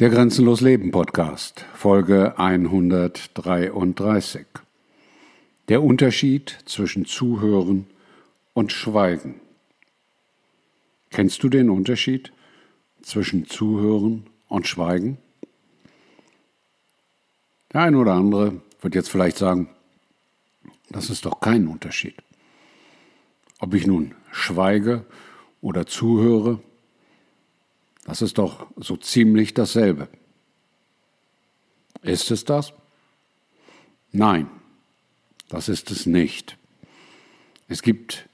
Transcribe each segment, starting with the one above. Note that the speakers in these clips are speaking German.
Der Grenzenlos Leben Podcast, Folge 133. Der Unterschied zwischen Zuhören und Schweigen. Kennst du den Unterschied zwischen Zuhören und Schweigen? Der eine oder andere wird jetzt vielleicht sagen, das ist doch kein Unterschied. Ob ich nun schweige oder zuhöre, das ist doch so ziemlich dasselbe. Ist es das? Nein, das ist es nicht. Es gibt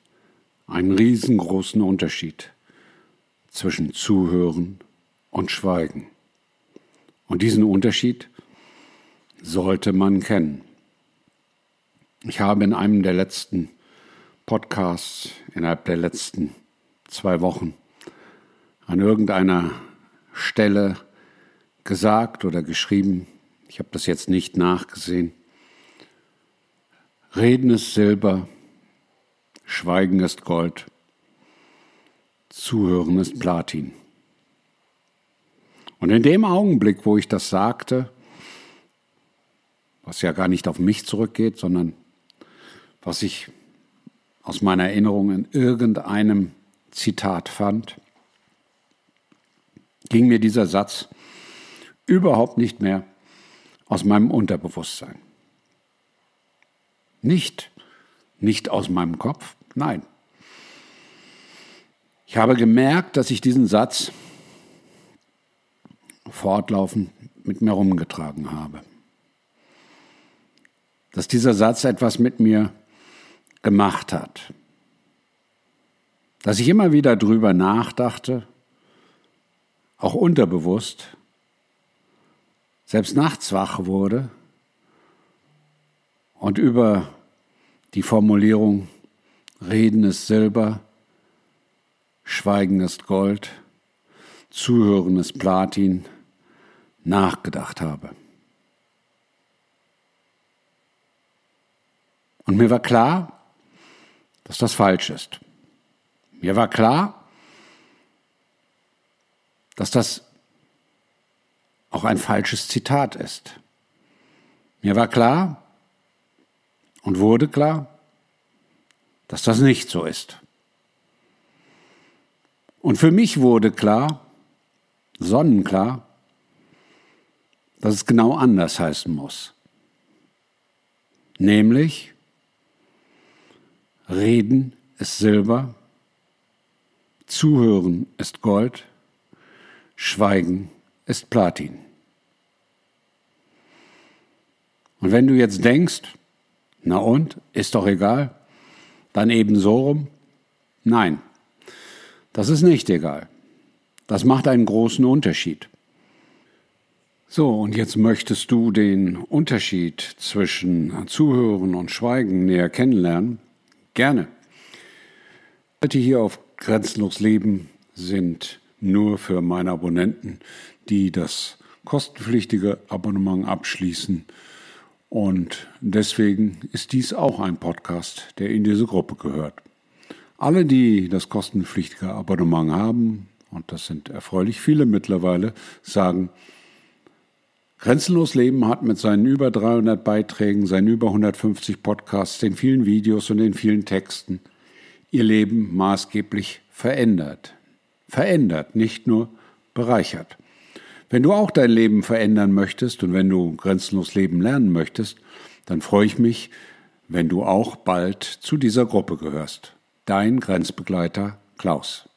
einen riesengroßen Unterschied zwischen Zuhören und Schweigen. Und diesen Unterschied sollte man kennen. Ich habe in einem der letzten Podcasts, innerhalb der letzten zwei Wochen, an irgendeiner Stelle gesagt oder geschrieben, ich habe das jetzt nicht nachgesehen, Reden ist Silber, Schweigen ist Gold, Zuhören ist Platin. Und in dem Augenblick, wo ich das sagte, was ja gar nicht auf mich zurückgeht, sondern was ich aus meiner Erinnerung in irgendeinem Zitat fand, ging mir dieser Satz überhaupt nicht mehr aus meinem Unterbewusstsein. Nicht, nicht aus meinem Kopf, nein. Ich habe gemerkt, dass ich diesen Satz fortlaufend mit mir rumgetragen habe. Dass dieser Satz etwas mit mir gemacht hat. Dass ich immer wieder drüber nachdachte auch unterbewusst, selbst nachts wach wurde und über die Formulierung Reden ist Silber, Schweigen ist Gold, Zuhören ist Platin nachgedacht habe. Und mir war klar, dass das falsch ist. Mir war klar, dass das auch ein falsches Zitat ist. Mir war klar und wurde klar, dass das nicht so ist. Und für mich wurde klar, sonnenklar, dass es genau anders heißen muss. Nämlich, Reden ist Silber, Zuhören ist Gold, Schweigen ist Platin. Und wenn du jetzt denkst, na und, ist doch egal, dann eben so rum? Nein, das ist nicht egal. Das macht einen großen Unterschied. So, und jetzt möchtest du den Unterschied zwischen Zuhören und Schweigen näher kennenlernen? Gerne. Heute hier auf Grenzenlos Leben sind nur für meine Abonnenten, die das kostenpflichtige Abonnement abschließen. Und deswegen ist dies auch ein Podcast, der in diese Gruppe gehört. Alle, die das kostenpflichtige Abonnement haben, und das sind erfreulich viele mittlerweile, sagen, Grenzenlos Leben hat mit seinen über 300 Beiträgen, seinen über 150 Podcasts, den vielen Videos und den vielen Texten ihr Leben maßgeblich verändert verändert, nicht nur bereichert. Wenn du auch dein Leben verändern möchtest und wenn du grenzenlos leben lernen möchtest, dann freue ich mich, wenn du auch bald zu dieser Gruppe gehörst. Dein Grenzbegleiter Klaus.